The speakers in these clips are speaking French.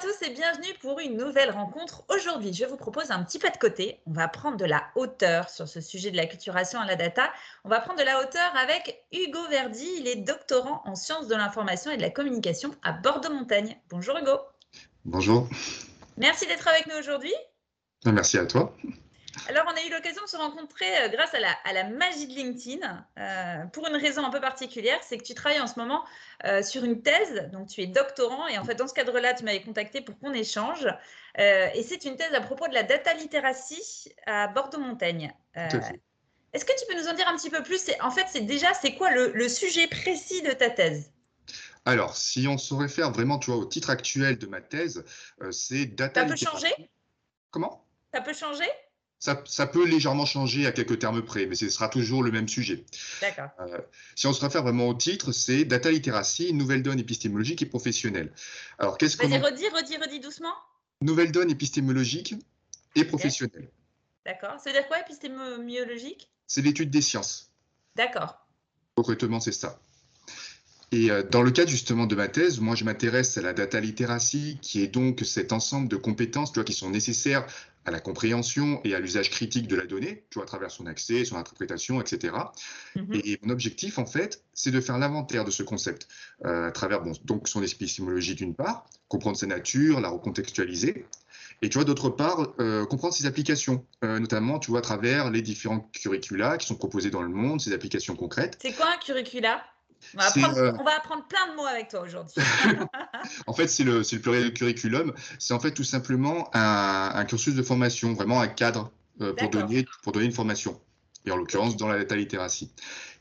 tous et bienvenue pour une nouvelle rencontre. Aujourd'hui, je vous propose un petit pas de côté. On va prendre de la hauteur sur ce sujet de la culturation à la data. On va prendre de la hauteur avec Hugo Verdi. Il est doctorant en sciences de l'information et de la communication à Bordeaux-Montagne. Bonjour Hugo. Bonjour. Merci d'être avec nous aujourd'hui. Merci à toi. Alors, on a eu l'occasion de se rencontrer euh, grâce à la, magie de LinkedIn euh, pour une raison un peu particulière, c'est que tu travailles en ce moment euh, sur une thèse, donc tu es doctorant, et en fait, dans ce cadre-là, tu m'avais contacté pour qu'on échange. et c'est une thèse à propos de la data literacy à Bordeaux-Montagne. Est-ce que tu peux nous en dire un petit peu plus? En fait, c'est déjà, c'est quoi le, sujet précis de ta thèse? Alors, si on se réfère vraiment tu vois, au titre actuel de ma thèse, c'est data. Ça peut changer? Comment? Ça peut changer? Ça, peut légèrement changer à quelques termes près, mais ce sera toujours le même sujet. D'accord. Euh, si on se réfère vraiment au titre, c'est Data Literacy, nouvelle donne épistémologique et professionnelle. Alors, qu'est-ce que. Vas-y, redis, redis, redis doucement. Nouvelle donne épistémologique et professionnelle. D'accord. Ça veut dire quoi, épistémologique? C'est l'étude des sciences. D'accord. Concrètement, c'est ça. Et euh, dans le cadre justement de ma thèse, moi je m'intéresse à la data literacy, qui est donc cet ensemble de compétences tu vois, qui sont nécessaires à la compréhension et à l'usage critique de la donnée, tu vois, à travers son accès, son interprétation, etc. Mhm. Et mon objectif, en fait, c'est de faire l'inventaire de ce concept euh, à travers bon, donc son épistémologie d'une part, comprendre sa nature, la recontextualiser, et tu vois, d'autre part, euh, comprendre ses applications, euh, notamment, tu vois, à travers les différents curricula qui sont proposés dans le monde, ces applications concrètes. C'est quoi un curricula? Euh, on va, apprendre, plein de mots avec toi aujourd'hui. en fait, c'est le, le pluriel curriculum. C'est en fait tout simplement un, cursus de formation, vraiment un cadre euh, pour, donner, pour donner une formation. Et en l'occurrence, dans la data littératie.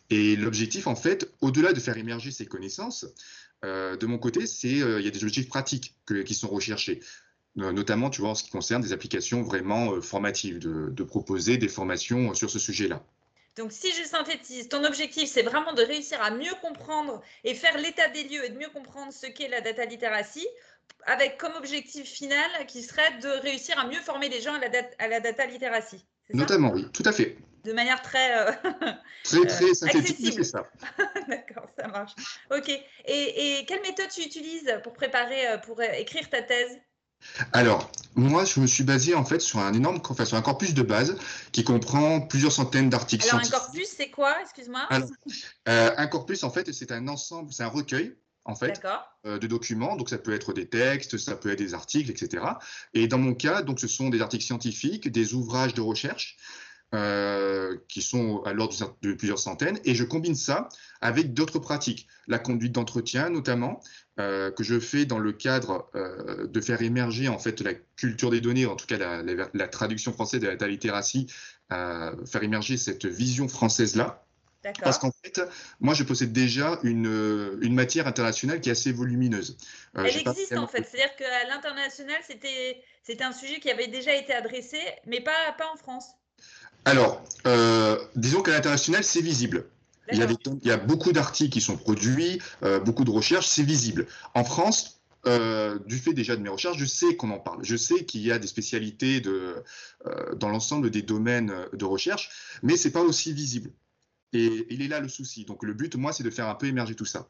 Et l'objectif, en fait, au-delà de faire émerger ces connaissances, euh, de mon côté, c'est il y a des objectifs pratiques qui sont recherchés notamment, tu vois, en ce qui concerne des applications vraiment formatives, de, proposer des formations sur ce sujet-là. Donc, si je synthétise, ton objectif, c'est vraiment de réussir à mieux comprendre et faire l'état des lieux et de mieux comprendre ce qu'est la data literacy, avec comme objectif final qui serait de réussir à mieux former les gens à la, data, à la data literacy. Notamment, oui, tout à fait. De manière très. Euh, très, très euh, synthétique, c'est ça. D'accord, ça marche. OK. Et, et, quelle méthode tu utilises pour préparer, euh, pour écrire ta thèse? Alors, moi, je me suis basé en fait sur un énorme, enfin, sur un corpus de base qui comprend plusieurs centaines d'articles Alors, un corpus, c'est quoi? Excuse-moi. Euh, un corpus, en fait, c'est un ensemble, c'est un recueil en fait, euh, de documents. Donc, ça peut être des textes, ça peut être des articles, etc. Et dans mon cas, donc, ce sont des articles scientifiques, des ouvrages de recherche, euh, qui sont à l'ordre de plusieurs centaines, et je combine ça avec d'autres pratiques, la conduite d'entretien notamment, euh, que je fais dans le cadre euh, de faire émerger en fait la culture des données, en tout cas la, traduction française de la littératie, faire émerger cette vision française là. Parce qu'en fait, moi, je possède déjà une, une, matière internationale qui est assez volumineuse. Elle existe en fait, c'est-à-dire qu'à l'international, c'était un sujet qui avait déjà été adressé, mais pas, pas en France. Alors, euh, disons qu'à l'international, c'est visible. Il y, a beaucoup d'articles qui sont produits, euh, beaucoup de recherches, c'est visible. En France, euh, du fait déjà de mes recherches, je sais qu'on en parle. Je sais qu'il y a des spécialités dans l'ensemble des domaines de recherche, mais ce n'est pas aussi visible. Et il est là le souci. Donc le but, moi, c'est de faire un peu émerger tout ça.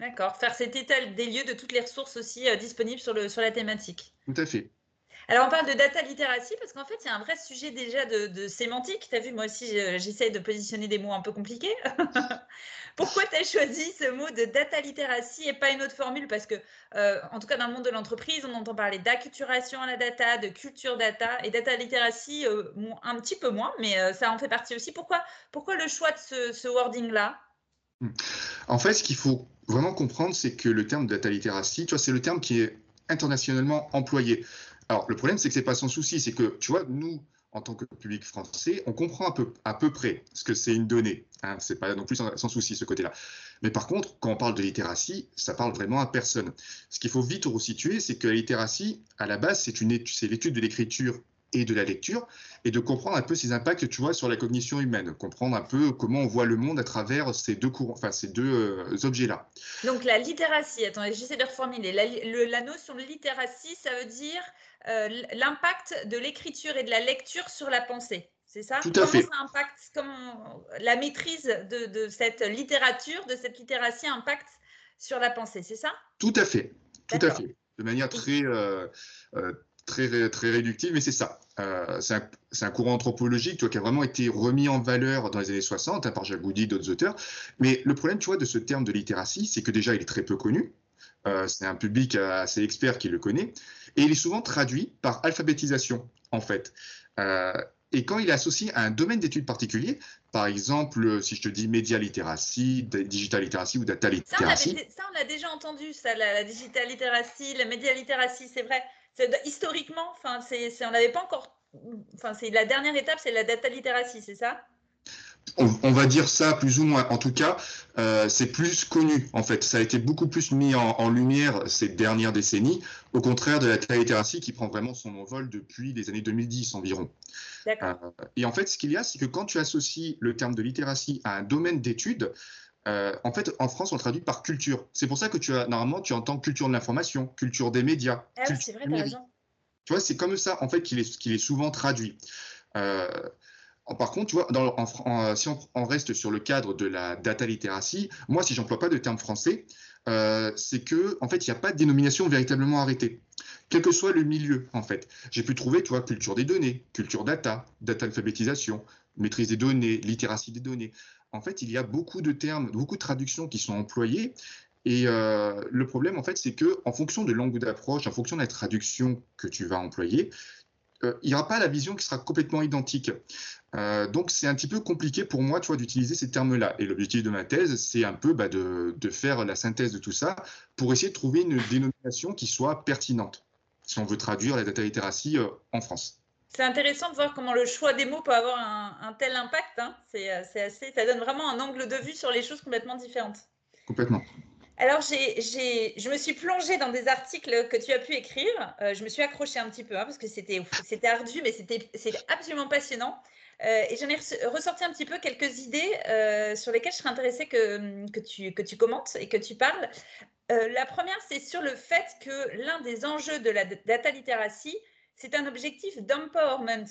D'accord, faire cet état des lieux de toutes les ressources aussi disponibles sur, le, sur la thématique. Tout à fait. Alors, on parle de data literacy parce qu'en fait, il y a un vrai sujet déjà de, sémantique. Tu as vu, moi aussi, j'essaie de positionner des mots un peu compliqués. Pourquoi tu as choisi ce mot de data literacy et pas une autre formule? Parce que, euh, en tout cas, dans le monde de l'entreprise, on entend parler d'acculturation à la data, de culture data et data literacy euh, un petit peu moins, mais euh, ça en fait partie aussi. Pourquoi, pourquoi le choix de ce, wording-là? Hmm. En fait, ce qu'il faut vraiment comprendre, c'est que le terme data literacy, tu vois, c'est le terme qui est internationalement employé. Alors, le problème, c'est que c'est pas sans souci. C'est que, tu vois, nous, en tant que public français, on comprend à peu, près ce que c'est une donnée. Hein, c'est pas non plus sans, souci ce côté-là. Mais par contre, quand on parle de littératie, ça parle vraiment à personne. Ce qu'il faut vite resituer, c'est que la littératie, à la base, c'est l'étude de l'écriture et de la lecture, et de comprendre un peu ses impacts, tu vois, sur la cognition humaine, comprendre un peu comment on voit le monde à travers ces deux courants, enfin ces deux euh, objets-là. Donc la littératie, attends, j'essaie de reformuler. La, la, notion de littératie, ça veut dire euh, l'impact de l'écriture et de la lecture sur la pensée. C'est ça? Tout à fait. ça impacte, comment la maîtrise de, de, cette littérature, de cette littératie impacte sur la pensée, c'est ça? Tout à fait. Tout à fait. de manière très, très, très réductive, mais c'est ça. c'est un, un, courant anthropologique qui a vraiment été remis en valeur dans les années 60 hein, par Jacques d'autres auteurs. Mais le problème, tu vois, de ce terme de littératie, c'est que déjà, il est très peu connu. c'est un public assez expert qui le connaît. Et il est souvent traduit par alphabétisation, en fait. Et quand il est associé à un domaine d'études particulier, par exemple, si je te dis média littératie, digital littératie ou data littératie. Ça, on, a déjà entendu, ça, la, digital littératie, la média littératie, c'est vrai. Historiquement, enfin, on n'avait pas encore. Enfin, c'est la dernière étape, c'est la data littératie, c'est ça? On, va dire ça plus ou moins. En tout cas, euh, c'est plus connu. En fait, ça a été beaucoup plus mis en, lumière ces dernières décennies, au contraire de la littératie qui prend vraiment son envol depuis les années 2010 environ. Euh, et en fait, ce qu'il y a, c'est que quand tu associes le terme de littératie à un domaine d'études, euh, en fait, en France, on le traduit par culture. C'est pour ça que tu as normalement, tu entends culture de l'information, culture des médias. Ah c'est vrai, as. Tu vois, c'est comme ça, en fait, qu'il est, souvent traduit. Par contre, tu vois, dans, si on, reste sur le cadre de la data littératie, moi, si j'emploie pas de terme français, euh, c'est que, en fait, il n'y a pas de dénomination véritablement arrêtée, quel que soit le milieu, en fait. J'ai pu trouver, tu vois, culture des données, culture data, data alphabétisation, maîtrise des données, littératie des données. En fait, il y a beaucoup de termes, beaucoup de traductions qui sont employées. Et euh, le problème, en fait, c'est que, en fonction de l'angle d'approche, en fonction de la traduction que tu vas employer, euh, il n'y aura pas la vision qui sera complètement identique. Euh, donc c'est un petit peu compliqué pour moi, tu vois, d'utiliser ces termes-là. Et l'objectif de ma thèse, c'est un peu bah, de, faire la synthèse de tout ça pour essayer de trouver une dénomination qui soit pertinente, si on veut traduire la data littératie en France. C'est intéressant de voir comment le choix des mots peut avoir un, tel impact. Hein. C'est assez, ça donne vraiment un angle de vue sur les choses complètement différentes. Complètement. Alors, je me suis plongée dans des articles que tu as pu écrire. Euh, je me suis accrochée un petit peu hein, parce que c'était ardu, mais c'était absolument passionnant. Euh, et j'en ai ressorti un petit peu quelques idées euh, sur lesquelles je serais intéressée que, que, tu, que tu commentes et que tu parles. la première, c'est sur le fait que l'un des enjeux de la data literacy, c'est un objectif d'empowerment.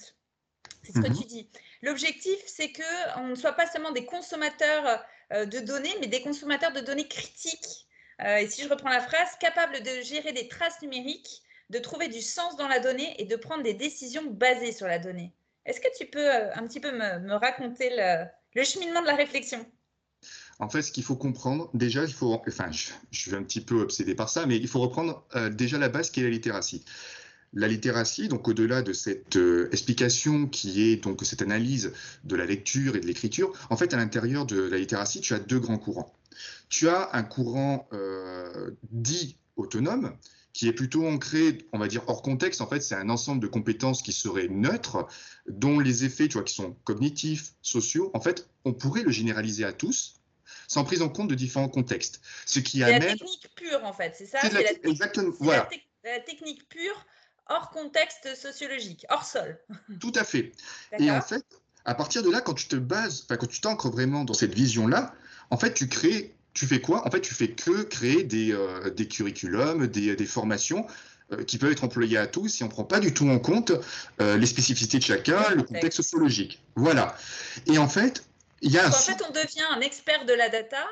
C'est ce que mhm. tu dis. L'objectif, c'est qu'on ne soit pas seulement des consommateurs euh, de données, mais des consommateurs de données critiques. Euh, et si je reprends la phrase, capables de gérer des traces numériques, de trouver du sens dans la donnée et de prendre des décisions basées sur la donnée. Est-ce que tu peux euh, un petit peu me, raconter le, cheminement de la réflexion? En fait, ce qu'il faut comprendre, déjà, il faut, enfin, je, suis un petit peu obsédé par ça, mais il faut reprendre déjà la base qui est la littératie. La littératie, donc au-delà de cette euh, explication qui est donc cette analyse de la lecture et de l'écriture, en fait, à l'intérieur de la littératie, tu as deux grands courants. Tu as un courant euh, dit autonome, qui est plutôt ancré, on va dire, hors contexte. En fait, c'est un ensemble de compétences qui seraient neutres, dont les effets, tu vois, qui sont cognitifs, sociaux. En fait, on pourrait le généraliser à tous, sans prise en compte de différents contextes. Ce qui amène. la technique pure, en fait, c'est ça C'est la... Exactement. Voilà. la technique pure hors contexte sociologique, hors sol. Tout à fait. Et en fait, à partir de là, quand tu te bases, quand tu t'ancres vraiment dans cette vision-là, en fait, tu crées, tu fais quoi? En fait, tu fais que créer des, euh, des curriculums, des, des formations euh, qui peuvent être employées à tous si on ne prend pas du tout en compte euh, les spécificités de chacun, le contexte sociologique. Voilà. Et en fait, il y a En fait, on devient un expert de la data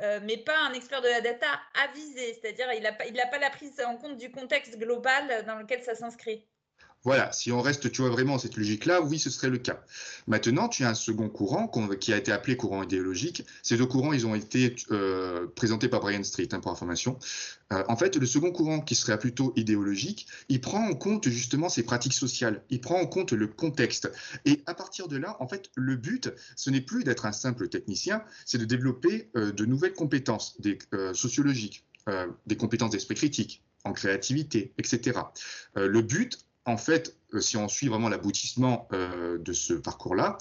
euh, mais pas un expert de la data avisé, c'est-à-dire il n'a pas, pas la prise en compte du contexte global dans lequel ça s'inscrit. Voilà, si on reste, tu vois, vraiment cette logique-là, oui, ce serait le cas. Maintenant, tu as un second courant qui a été appelé courant idéologique. Ces deux courants, ils ont été euh, présentés par Brian Street, hein, pour information. Euh, en fait, le second courant, qui serait plutôt idéologique, il prend en compte justement ces pratiques sociales, il prend en compte le contexte. Et à partir de là, en fait, le but, ce n'est plus d'être un simple technicien, c'est de développer euh, de nouvelles compétences sociologiques, des compétences d'esprit critique, en créativité, etc. le but, en fait, euh, si on suit vraiment l'aboutissement euh, de ce parcours-là,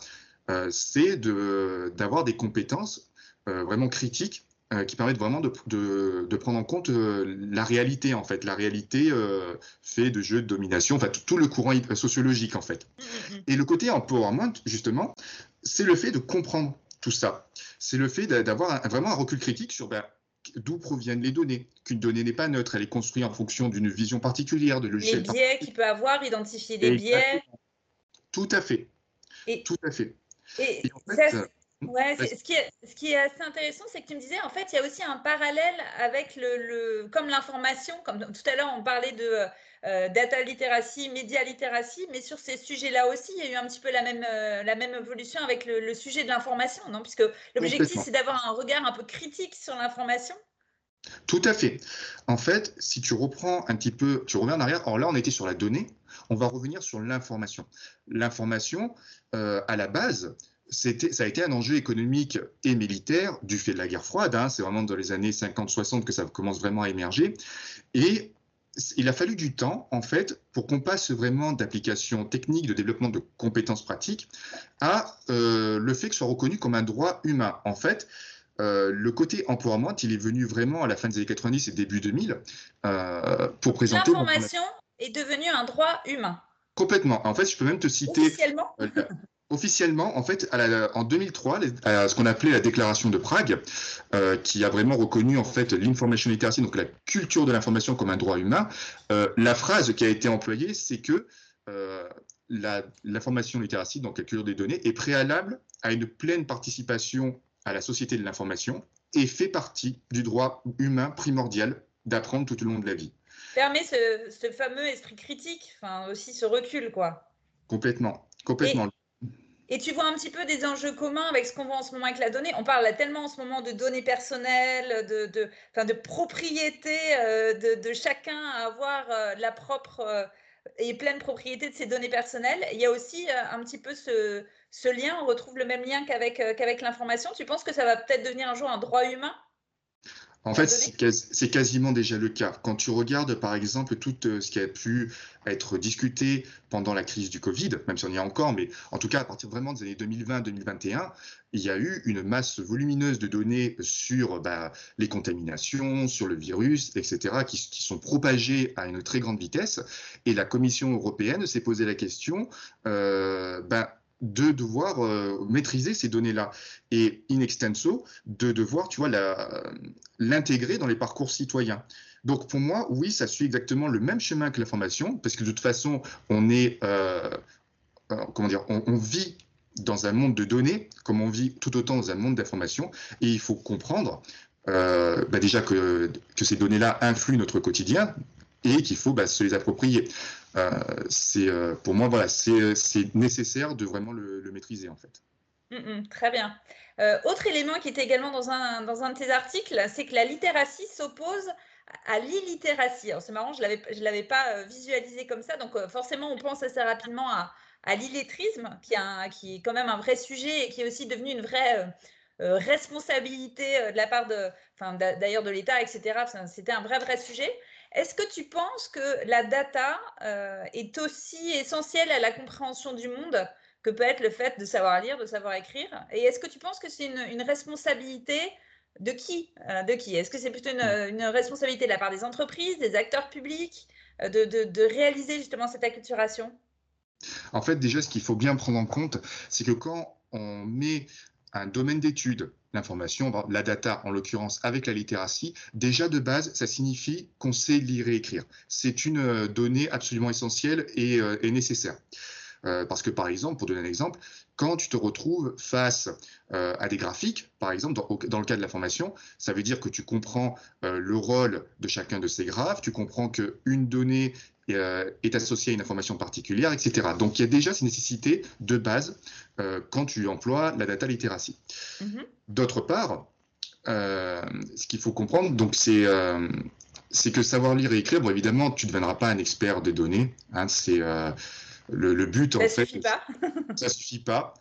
euh, c'est d'avoir des compétences vraiment critiques qui permettent vraiment de, prendre en compte la réalité, en fait. La réalité fait de jeux de domination, enfin, tout, le courant sociologique, en fait. Mmh, mmh, mmh. Et le côté empowerment, justement, c'est le fait de comprendre tout ça. C'est le fait d'avoir vraiment un recul critique sur ben, d'où proviennent les données, qu'une donnée n'est pas neutre, elle est construite en fonction d'une vision particulière de logiciel. Les biais qu'il peut avoir, identifier les biais. Tout à fait. Et, Tout à fait. Et, ça, Ouais, ce, qui est, ce qui est assez intéressant, c'est que tu me disais, en fait, il y a aussi un parallèle avec le, le comme l'information, comme tout à l'heure, on parlait de euh, data literacy, média literacy, mais sur ces sujets-là aussi, il y a eu un petit peu la même, euh, la même évolution avec le, sujet de l'information, non? Puisque l'objectif, c'est d'avoir un regard un peu critique sur l'information. Tout à fait. En fait, si tu reprends un petit peu, tu reviens en arrière, alors là, on était sur la donnée, on va revenir sur l'information. L'information, euh, à la base, ça a été un enjeu économique et militaire du fait de la guerre froide. Hein. c'est vraiment dans les années 50-60 que ça commence vraiment à émerger. Et il a fallu du temps, en fait, pour qu'on passe vraiment d'applications techniques, de développement de compétences pratiques, à euh, le fait que ce soit reconnu comme un droit humain. En fait, euh, le côté empowerment, il est venu vraiment à la fin des années 90 et début 2000 euh, pour présenter. L'information est devenue un droit humain. Complètement. En fait, je peux même te citer. Officiellement officiellement, en fait, en 2003, ce qu'on appelait la déclaration de Prague, euh, qui a vraiment reconnu en fait l'information literacy, donc la culture de l'information comme un droit humain, euh, la phrase qui a été employée, c'est que euh, l'information literacy, donc la culture des données, est préalable à une pleine participation à la société de l'information et fait partie du droit humain primordial d'apprendre tout au long de la vie. Permet ce, fameux esprit critique, enfin aussi ce recul, quoi. Complètement, complètement. Et tu vois un petit peu des enjeux communs avec ce qu'on voit en ce moment avec la donnée. On parle tellement en ce moment de données personnelles, de, enfin de propriété euh, de, chacun à avoir euh, la propre euh, et pleine propriété de ses données personnelles. Il y a aussi un petit peu ce, lien, on retrouve le même lien qu'avec l'information. Tu penses que ça va peut-être devenir un jour un droit humain? En fait, c'est quasiment déjà le cas. Quand tu regardes, par exemple, tout euh, ce qui a pu être discuté pendant la crise du Covid, même si on y est encore, mais en tout cas, à partir vraiment des années 2020-2021, il y a eu une masse volumineuse de données sur bah, les contaminations, sur le virus, etc., qui, sont propagées à une très grande vitesse. Et la Commission européenne s'est posé la question, euh, bah, de devoir euh, maîtriser ces données-là et in extenso de devoir, tu vois, l'intégrer dans les parcours citoyens. Donc pour moi, oui, ça suit exactement le même chemin que la formation, parce que de toute façon, on est, euh, euh, comment dire, on, vit dans un monde de données, comme on vit tout autant dans un monde d'information, et il faut comprendre bah, déjà que, que ces données-là influent notre quotidien et qu'il faut bah, se les approprier. Euh, c'est euh, pour moi voilà, c'est nécessaire de vraiment le, maîtriser en fait. Mm, mm, très bien. Euh, autre élément qui était également dans un, dans un de tes articles, c'est que la littératie s'oppose à l'illittératie. Alors c'est marrant, je ne l'avais pas visualisé comme ça, donc forcément on pense assez rapidement à, l'illettrisme, qui, est quand même un vrai sujet et qui est aussi devenu une vraie responsabilité de la part de, d'ailleurs de l'État, etc. C'était un vrai, vrai sujet. Est-ce que tu penses que la data euh, est aussi essentielle à la compréhension du monde que peut être le fait de savoir lire, de savoir écrire? Et est-ce que tu penses que c'est une, responsabilité de qui euh, De qui? Est-ce que c'est plutôt une, responsabilité de la part des entreprises, des acteurs publics, euh, de, réaliser justement cette acculturation? En fait, déjà, ce qu'il faut bien prendre en compte, c'est que quand on met un domaine d'étude l'information, la data en l'occurrence avec la littératie, déjà de base, ça signifie qu'on sait lire et écrire. C'est une euh, donnée absolument essentielle et, euh, nécessaire. Euh, parce que par exemple, pour donner un exemple, quand tu te retrouves face à des graphiques, par exemple, dans, le cas de la formation, ça veut dire que tu comprends le rôle de chacun de ces graphes, tu comprends qu'une donnée euh, est associé à une information particulière, etc. Donc il y a déjà ces nécessités de base euh, quand tu emploies la data literacy. Mm-hmm. D'autre part, euh, ce qu'il faut comprendre, donc c'est c'est que savoir lire et écrire, bon évidemment, tu ne deviendras pas un expert des données. Hein, c'est le, but ça en fait. Pas. ça suffit pas.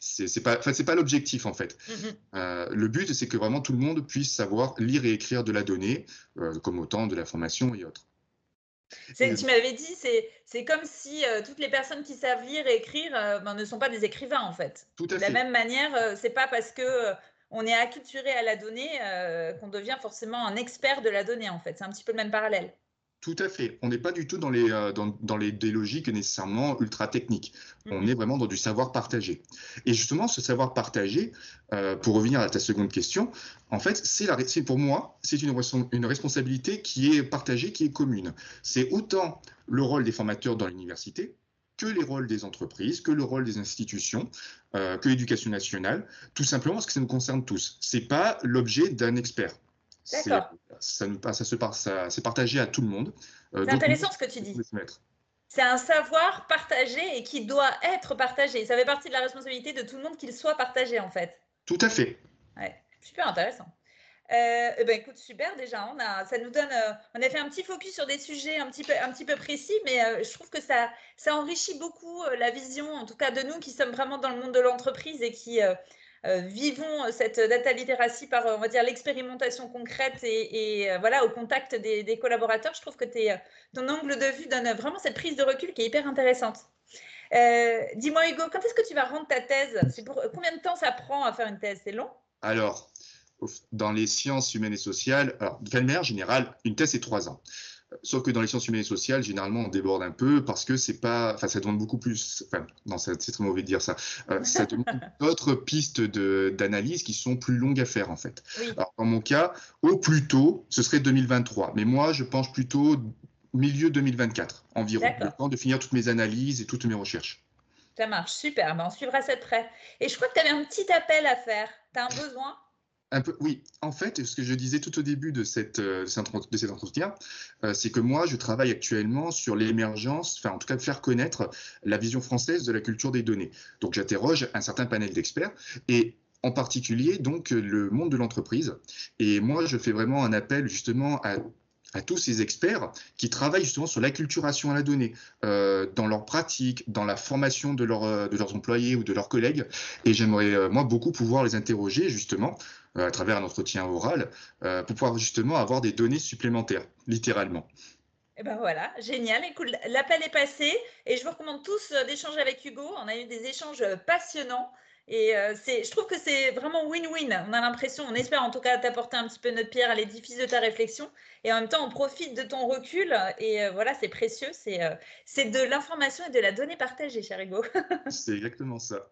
c'est pas, c'est pas l'objectif en fait. Mm-hmm. le but, c'est que vraiment tout le monde puisse savoir lire et écrire de la donnée, comme autant de la formation et autres. Tu m'avais dit, c'est comme si euh, toutes les personnes qui savent lire et écrire euh, ben, ne sont pas des écrivains, en fait. Tout à de la même manière, euh, c'est pas parce que on est acculturé à la donnée qu'on devient forcément un expert de la donnée, en fait. C'est un petit peu le même parallèle. Tout à fait. On n'est pas du tout dans, les, euh, dans, les, des logiques nécessairement ultra techniques. On mhm. est vraiment dans du savoir partagé. Et justement, ce savoir partagé, euh, pour revenir à ta seconde question, en fait, c'est pour moi, c'est une, une responsabilité qui est partagée, qui est commune. C'est autant le rôle des formateurs dans l'université que les rôles des entreprises, que le rôle des institutions, que l'éducation nationale, tout simplement parce que ça nous concerne tous. Ce n'est pas l'objet d'un expert. D'accord. Ça, ça, se, ça, c'est partagé à tout le monde. c'est intéressant ce que tu dis. C'est un savoir partagé et qui doit être partagé. Ça fait partie de la responsabilité de tout le monde qu'il soit partagé en fait. Tout à fait. Ouais, super intéressant. Euh, eh ben, écoute, super déjà. On a, ça nous donne, euh, on a fait un petit focus sur des sujets un petit peu, un petit peu précis, mais euh, je trouve que ça, ça enrichit beaucoup la vision, en tout cas de nous qui sommes vraiment dans le monde de l'entreprise et qui vivons cette data literacy par, on va dire, l'expérimentation concrète et, voilà, au contact des, collaborateurs. Je trouve que ton angle de vue donne vraiment cette prise de recul qui est hyper intéressante. Dis-moi Hugo, quand est-ce que tu vas rendre ta thèse? Combien de temps ça prend à faire une thèse? C'est long? Alors, dans les sciences humaines et sociales, alors, de manière générale, une thèse, c'est trois ans. Sauf que dans les sciences humaines et sociales, généralement, on déborde un peu parce que c'est pas, enfin, ça demande beaucoup plus. Enfin, non, c'est très mauvais de dire ça. Euh, ça demande d'autres pistes d'analyse qui sont plus longues à faire, en fait. Alors, dans mon cas, au plus tôt, ce serait 2023. Mais moi, je pense plutôt milieu 2024 environ, le temps de finir toutes mes analyses et toutes mes recherches. Ça marche, super. Ben, on suivra ça de près. Et je crois que tu avais un petit appel à faire. Tu as un besoin? Oui, en fait, ce que je disais tout au début de, euh, cet entretien, euh, c'est que moi, je travaille actuellement sur l'émergence, enfin en tout cas de faire connaître la vision française de la culture des données. Donc j'interroge un certain panel d'experts et en particulier donc le monde de l'entreprise. Et moi, je fais vraiment un appel justement à à tous ces experts qui travaillent justement sur l'acculturation à la donnée, euh, dans leur pratique, dans la formation de, de, leurs employés ou de leurs collègues. Et j'aimerais, moi, beaucoup pouvoir les interroger justement euh, à travers un entretien oral euh, pour pouvoir justement avoir des données supplémentaires, littéralement. Et eh ben voilà, génial. Écoute, l'appel est passé et je vous recommande tous euh, d'échanger avec Hugo. On a eu des échanges passionnants. Et euh, je trouve que c'est vraiment win-win. On a l'impression, on espère en tout cas t'apporter un petit peu notre pierre à l'édifice de ta réflexion. Et en même temps, on profite de ton recul. Et euh, voilà, c'est précieux. C'est, euh, c'est de l'information et de la donnée partagée, cher Hugo. c'est exactement ça.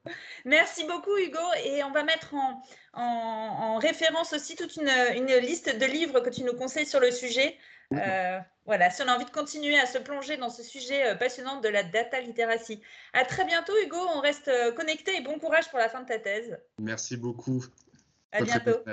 Merci beaucoup, Hugo. Et on va mettre en, en, référence aussi toute une, une, liste de livres que tu nous conseilles sur le sujet. Euh, voilà, si on a envie de continuer à se plonger dans ce sujet euh, passionnant de la data literacy. À très bientôt, Hugo. On reste euh, connecté et bon courage pour la fin de ta thèse. Merci beaucoup. À bientôt.